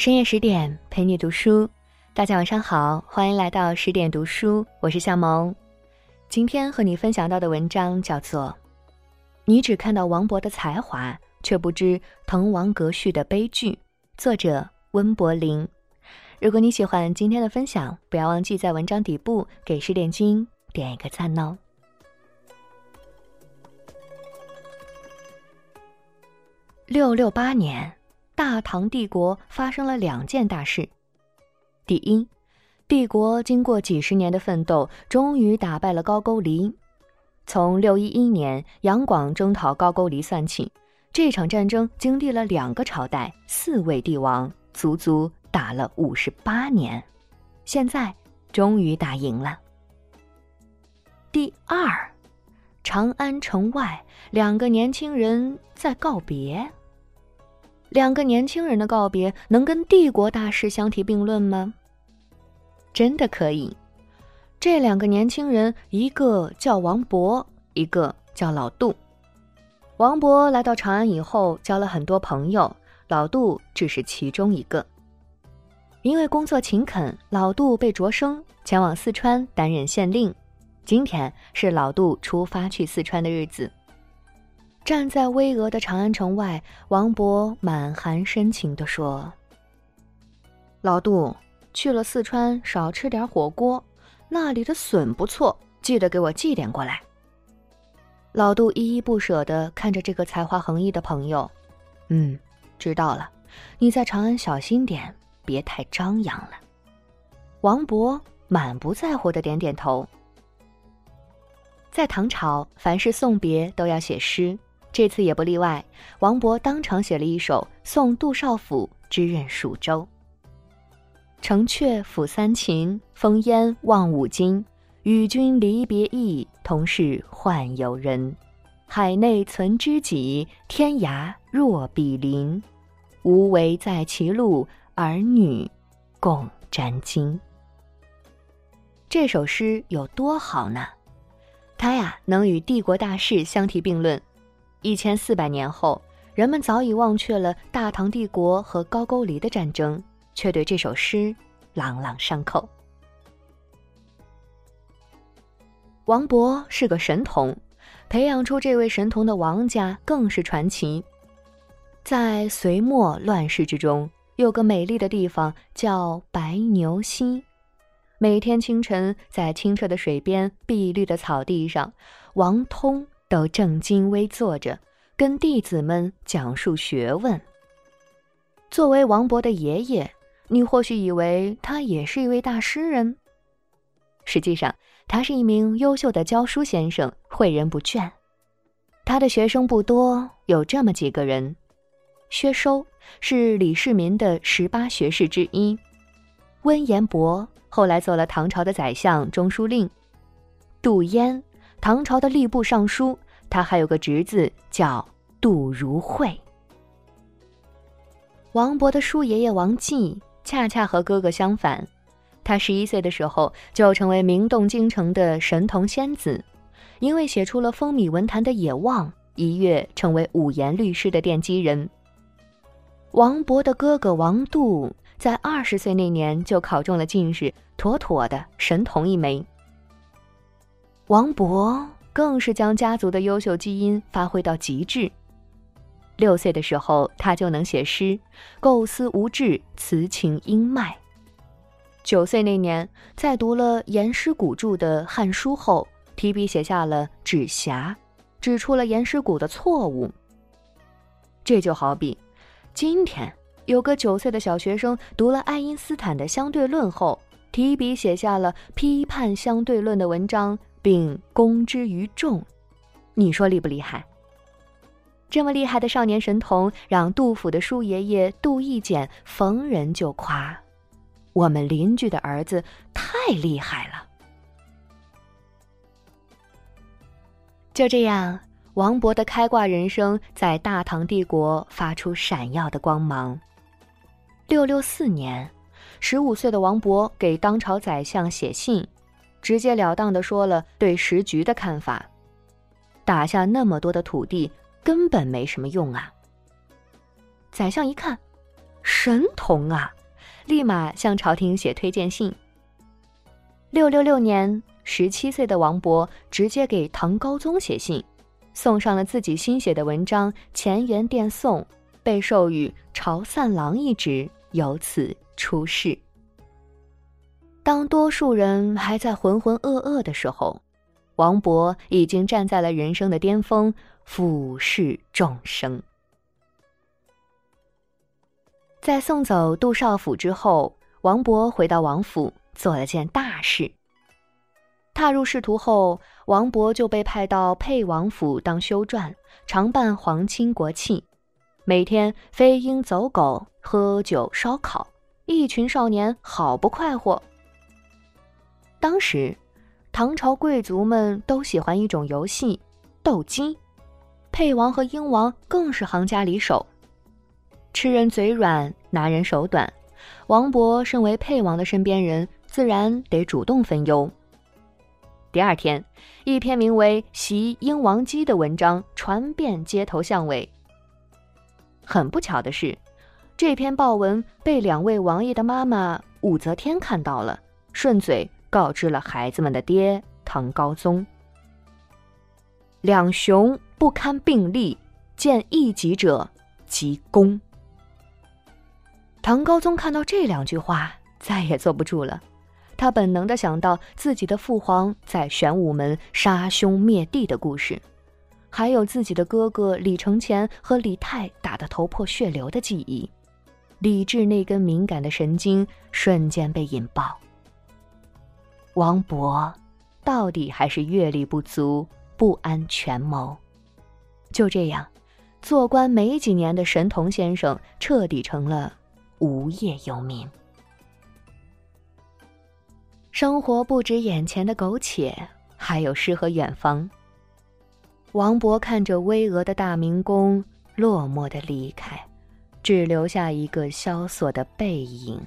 深夜十点陪你读书，大家晚上好，欢迎来到十点读书，我是夏萌。今天和你分享到的文章叫做《你只看到王勃的才华，却不知滕王阁序的悲剧》，作者温柏林。如果你喜欢今天的分享，不要忘记在文章底部给十点君点一个赞哦。六六八年。大唐帝国发生了两件大事。第一，帝国经过几十年的奋斗，终于打败了高句丽。从六一一年杨广征讨高句丽算起，这场战争经历了两个朝代、四位帝王，足足打了五十八年，现在终于打赢了。第二，长安城外，两个年轻人在告别。两个年轻人的告别能跟帝国大事相提并论吗？真的可以。这两个年轻人，一个叫王勃，一个叫老杜。王勃来到长安以后，交了很多朋友，老杜只是其中一个。因为工作勤恳，老杜被擢升，前往四川担任县令。今天是老杜出发去四川的日子。站在巍峨的长安城外，王勃满含深情地说：“老杜，去了四川少吃点火锅，那里的笋不错，记得给我寄点过来。”老杜依依不舍地看着这个才华横溢的朋友，“嗯，知道了，你在长安小心点，别太张扬了。”王勃满不在乎的点点头。在唐朝，凡是送别都要写诗。这次也不例外，王勃当场写了一首送杜少府之任蜀州。城阙辅三秦，烽烟望五津。与君离别意，同是宦游人。海内存知己，天涯若比邻。无为在歧路，儿女共沾巾。这首诗有多好呢？他呀，能与帝国大事相提并论。一千四百年后，人们早已忘却了大唐帝国和高句丽的战争，却对这首诗朗朗上口。王勃是个神童，培养出这位神童的王家更是传奇。在隋末乱世之中，有个美丽的地方叫白牛溪。每天清晨，在清澈的水边、碧绿的草地上，王通。都正襟危坐着，跟弟子们讲述学问。作为王勃的爷爷，你或许以为他也是一位大诗人，实际上，他是一名优秀的教书先生，诲人不倦。他的学生不多，有这么几个人：薛收是李世民的十八学士之一；温彦博后来做了唐朝的宰相、中书令；杜淹。唐朝的吏部尚书，他还有个侄子叫杜如晦。王勃的叔爷爷王继恰恰和哥哥相反，他十一岁的时候就成为名动京城的神童仙子，因为写出了风靡文坛的《野望》，一跃成为五言律诗的奠基人。王勃的哥哥王杜在二十岁那年就考中了进士，妥妥的神童一枚。王勃更是将家族的优秀基因发挥到极致。六岁的时候，他就能写诗，构思无滞，词情英迈。九岁那年，在读了严师古著的《汉书》后，提笔写下了《指瑕》，指出了严师古的错误。这就好比，今天有个九岁的小学生读了爱因斯坦的相对论后，提笔写下了批判相对论的文章。并公之于众，你说厉不厉害？这么厉害的少年神童，让杜甫的叔爷爷杜义简逢人就夸：“我们邻居的儿子太厉害了。”就这样，王勃的开挂人生在大唐帝国发出闪耀的光芒。六六四年，十五岁的王勃给当朝宰相写信。直截了当的说了对时局的看法，打下那么多的土地根本没什么用啊。宰相一看，神童啊！立马向朝廷写推荐信。六六六年，十七岁的王勃直接给唐高宗写信，送上了自己新写的文章《乾元殿颂》，被授予朝散郎一职，由此出仕。当多数人还在浑浑噩噩的时候，王勃已经站在了人生的巅峰，俯视众生。在送走杜少府之后，王勃回到王府，做了件大事。踏入仕途后，王勃就被派到沛王府当修撰，常伴皇亲国戚，每天飞鹰走狗，喝酒烧烤，一群少年好不快活。当时，唐朝贵族们都喜欢一种游戏——斗鸡，沛王和英王更是行家里手。吃人嘴软，拿人手短。王勃身为沛王的身边人，自然得主动分忧。第二天，一篇名为《袭英王姬》的文章传遍街头巷尾。很不巧的是，这篇报文被两位王爷的妈妈武则天看到了，顺嘴告知了孩子们的爹唐高宗。两雄不堪并立，见一己者，即攻。唐高宗看到这两句话，再也坐不住了。他本能的想到自己的父皇在玄武门杀兄灭弟的故事，还有自己的哥哥李承乾和李泰打得头破血流的记忆，李治那根敏感的神经瞬间被引爆。王勃，到底还是阅历不足，不安权谋。就这样，做官没几年的神童先生，彻底成了。无业游民，生活不止眼前的苟且，还有诗和远方。王勃看着巍峨的大明宫落寞的离开，只留下一个萧索的背影。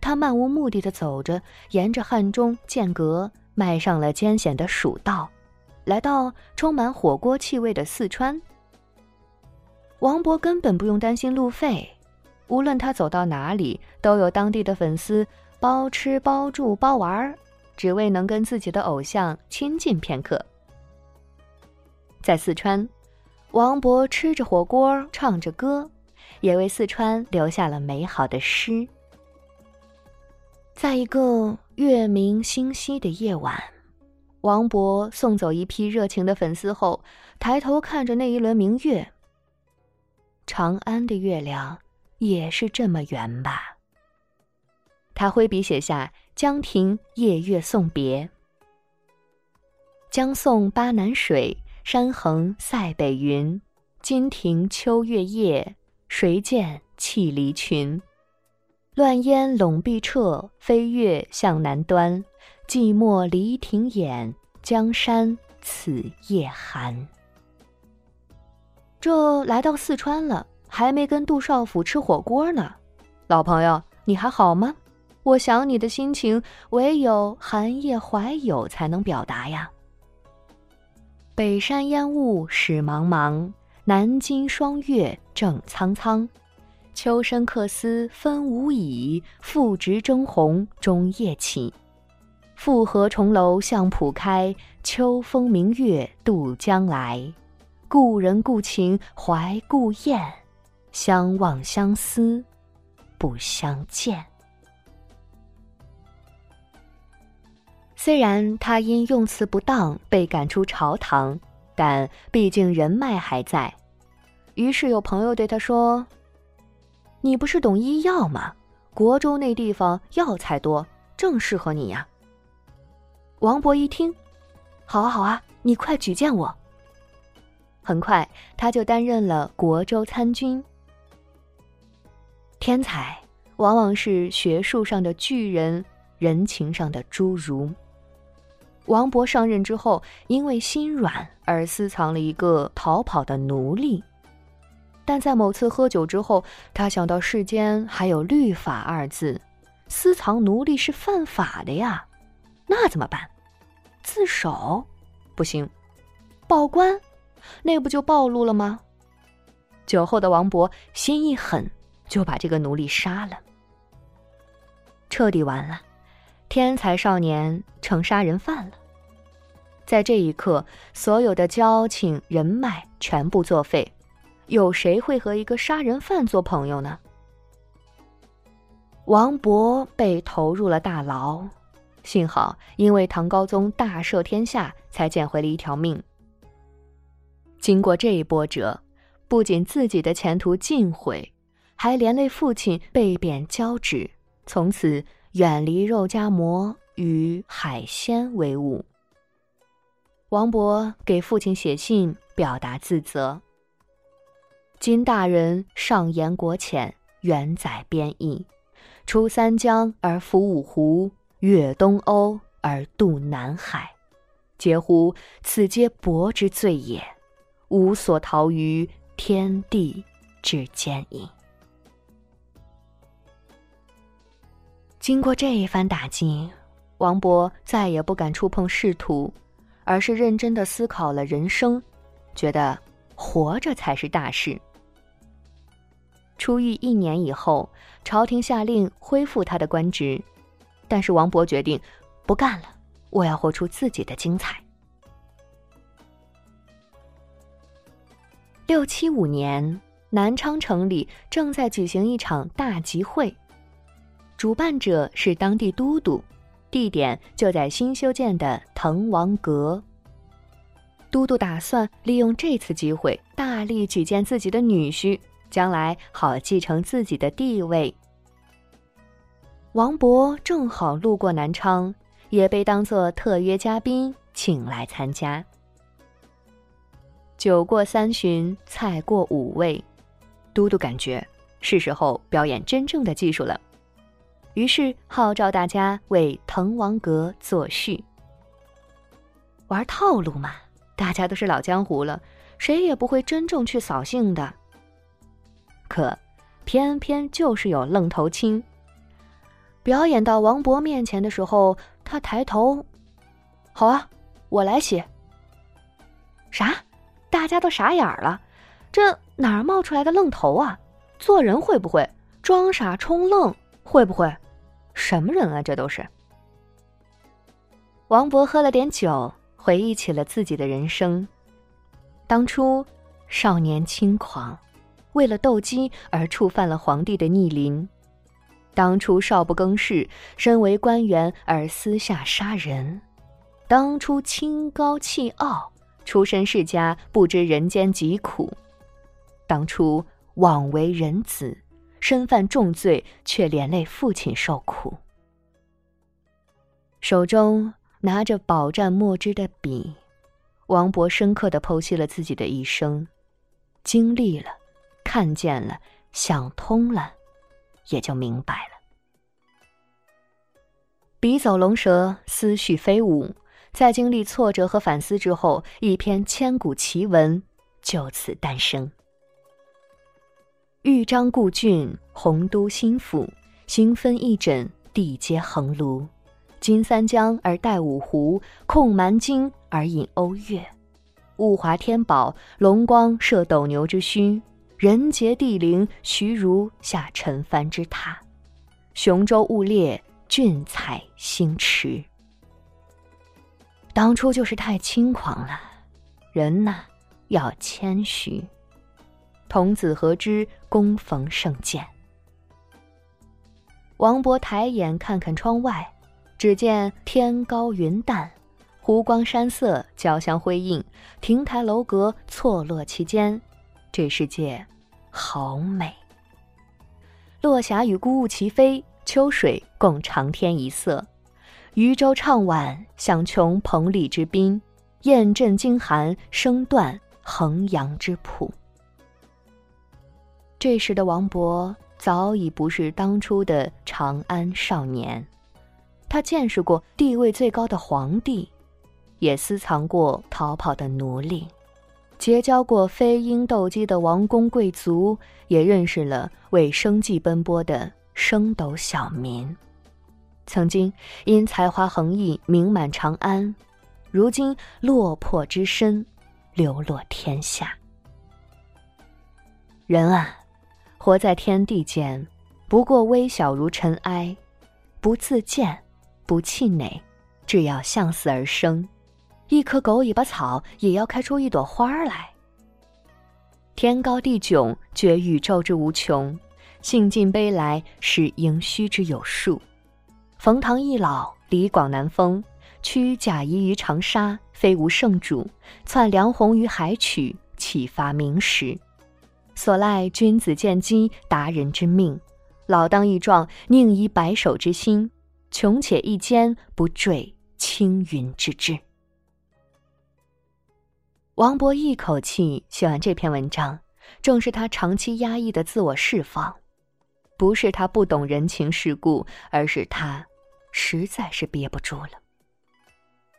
他漫无目的的走着，沿着汉中剑阁，迈上了艰险的蜀道，来到充满火锅气味的四川。王勃根本不用担心路费。无论他走到哪里，都有当地的粉丝包吃包住包玩儿，只为能跟自己的偶像亲近片刻。在四川，王勃吃着火锅，唱着歌，也为四川留下了美好的诗。在一个月明星稀的夜晚，王勃送走一批热情的粉丝后，抬头看着那一轮明月。长安的月亮。也是这么圆吧。他挥笔写下《江亭夜月送别》：“江送巴南水，山横塞北云。金亭秋月夜，谁见弃离群？乱烟笼碧彻，飞月向南端。寂寞离亭掩，江山此夜寒。”这来到四川了。还没跟杜少府吃火锅呢，老朋友，你还好吗？我想你的心情，唯有寒夜怀有才能表达呀。北山烟雾始茫茫，南京霜月正苍苍。秋深客思分无已，复值征鸿终夜起。复合重楼向浦开，秋风明月渡江来。故人故情怀故燕。相望相思，不相见。虽然他因用词不当被赶出朝堂，但毕竟人脉还在。于是有朋友对他说：“你不是懂医药吗？国州那地方药材多，正适合你呀。”王勃一听：“好啊，好啊，你快举荐我。”很快，他就担任了国州参军。天才往往是学术上的巨人，人情上的侏儒。王勃上任之后，因为心软而私藏了一个逃跑的奴隶，但在某次喝酒之后，他想到世间还有律法二字，私藏奴隶是犯法的呀，那怎么办？自首？不行，报官？那不就暴露了吗？酒后的王勃心一狠。就把这个奴隶杀了，彻底完了，天才少年成杀人犯了。在这一刻，所有的交情人脉全部作废，有谁会和一个杀人犯做朋友呢？王勃被投入了大牢，幸好因为唐高宗大赦天下，才捡回了一条命。经过这一波折，不仅自己的前途尽毁。还连累父亲被贬交趾，从此远离肉夹馍与海鲜为伍。王勃给父亲写信表达自责：“今大人上言国浅，远载边邑，出三江而伏五湖，越东欧而渡南海，嗟乎！此皆伯之罪也，无所逃于天地之间矣。”经过这一番打击，王勃再也不敢触碰仕途，而是认真的思考了人生，觉得活着才是大事。出狱一年以后，朝廷下令恢复他的官职，但是王勃决定不干了，我要活出自己的精彩。六七五年，南昌城里正在举行一场大集会。主办者是当地都督，地点就在新修建的滕王阁。都督打算利用这次机会，大力举荐自己的女婿，将来好继承自己的地位。王勃正好路过南昌，也被当作特约嘉宾请来参加。酒过三巡，菜过五味，都督感觉是时候表演真正的技术了。于是号召大家为滕王阁作序。玩套路嘛，大家都是老江湖了，谁也不会真正去扫兴的。可偏偏就是有愣头青。表演到王勃面前的时候，他抬头：“好啊，我来写。”啥？大家都傻眼了，这哪儿冒出来的愣头啊？做人会不会装傻充愣？会不会？什么人啊，这都是。王勃喝了点酒，回忆起了自己的人生。当初少年轻狂，为了斗鸡而触犯了皇帝的逆鳞；当初少不更事，身为官员而私下杀人；当初清高气傲，出身世家不知人间疾苦；当初枉为人子。身犯重罪，却连累父亲受苦。手中拿着饱蘸墨汁的笔，王勃深刻的剖析了自己的一生，经历了，看见了，想通了，也就明白了。笔走龙蛇，思绪飞舞，在经历挫折和反思之后，一篇千古奇文就此诞生。豫章故郡，洪都新府，星分翼轸，地接衡庐。襟三江而带五湖，控蛮荆而引瓯越。物华天宝，龙光射斗牛之须；人杰地灵，徐如下陈蕃之榻。雄州雾列，俊采星驰。当初就是太轻狂了，人呐，要谦虚。童子何知躬逢胜饯？王勃抬眼看看窗外，只见天高云淡，湖光山色交相辉映，亭台楼阁错落其间，这世界好美。落霞与孤鹜齐飞，秋水共长天一色。渔舟唱晚，响穷彭蠡之滨；雁阵惊寒，声断衡阳之浦。这时的王勃早已不是当初的长安少年，他见识过地位最高的皇帝，也私藏过逃跑的奴隶，结交过飞鹰斗鸡的王公贵族，也认识了为生计奔波的升斗小民。曾经因才华横溢名满长安，如今落魄之身，流落天下。人啊！活在天地间，不过微小如尘埃，不自见，不气馁，只要向死而生。一棵狗尾巴草也要开出一朵花来。天高地迥，觉宇宙之无穷；兴尽悲来，使盈虚之有数。冯唐易老，李广难封。屈贾谊于长沙，非无圣主；窜梁鸿于海曲，启发明时。所赖君子见机，达人之命。老当益壮，宁移白首之心；穷且益坚，不坠青云之志。王勃一口气写完这篇文章，正是他长期压抑的自我释放，不是他不懂人情世故，而是他实在是憋不住了。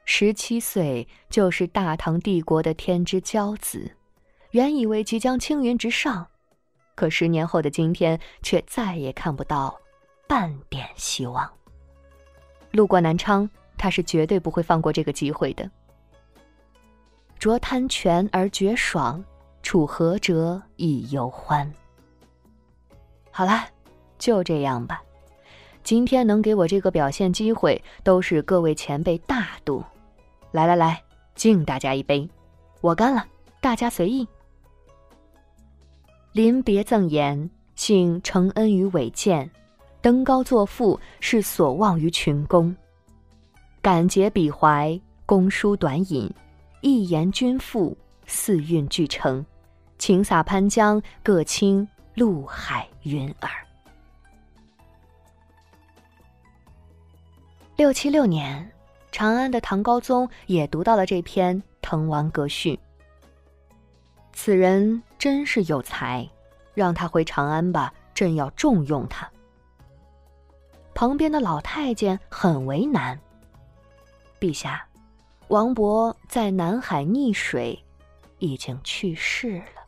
十七岁就是大唐帝国的天之骄子，原以为即将青云直上，可十年后的今天却再也看不到半点希望。路过南昌，他是绝对不会放过这个机会的。酌贪泉而觉爽，处涸辙以犹欢。好了，就这样吧。今天能给我这个表现机会，都是各位前辈大度。来来来，敬大家一杯，我干了，大家随意。临别赠言：幸承恩于伟饯，登高作赋是所望于群公。感结比怀，公书短引。一言均赋，四韵俱成，请洒潘江，各倾陆海云尔。六七六年，长安的唐高宗也读到了这篇《滕王阁序》。此人真是有才，让他回长安吧，朕要重用他。旁边的老太监很为难，陛下。王勃在南海溺水，已经去世了。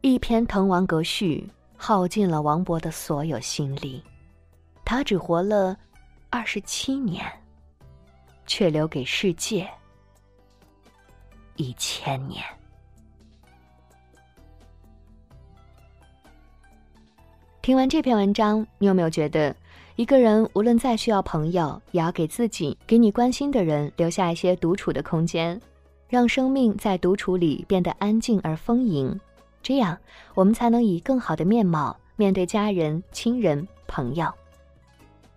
一篇《滕王阁序》耗尽了王勃的所有心力，他只活了二十七年，却留给世界一千年。听完这篇文章，你有没有觉得？一个人无论再需要朋友，也要给自己、给你关心的人留下一些独处的空间，让生命在独处里变得安静而丰盈。这样，我们才能以更好的面貌面对家人、亲人、朋友。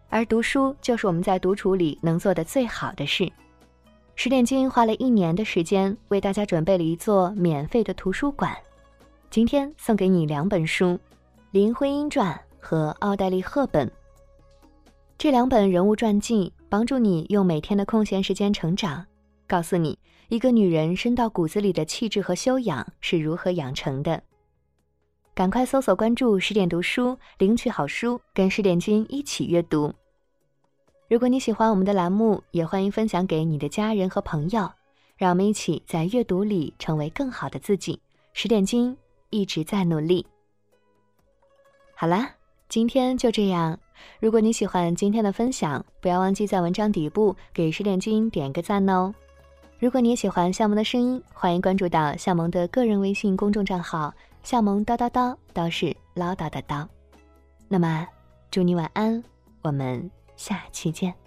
而读书就是我们在独处里能做的最好的事。十点君花了一年的时间为大家准备了一座免费的图书馆，今天送给你两本书：《林徽因传》和《奥黛丽·赫本》。这两本人物传记帮助你用每天的空闲时间成长，告诉你一个女人深到骨子里的气质和修养是如何养成的。赶快搜索关注十点读书，领取好书，跟十点君一起阅读。如果你喜欢我们的栏目，也欢迎分享给你的家人和朋友，让我们一起在阅读里成为更好的自己。十点君一直在努力。好啦，今天就这样。如果你喜欢今天的分享，不要忘记在文章底部给十点君点个赞哦。如果你也喜欢夏萌的声音，欢迎关注到夏萌的个人微信公众账号“夏萌叨叨叨”，叨是唠叨的叨。那么，祝你晚安，我们下期见。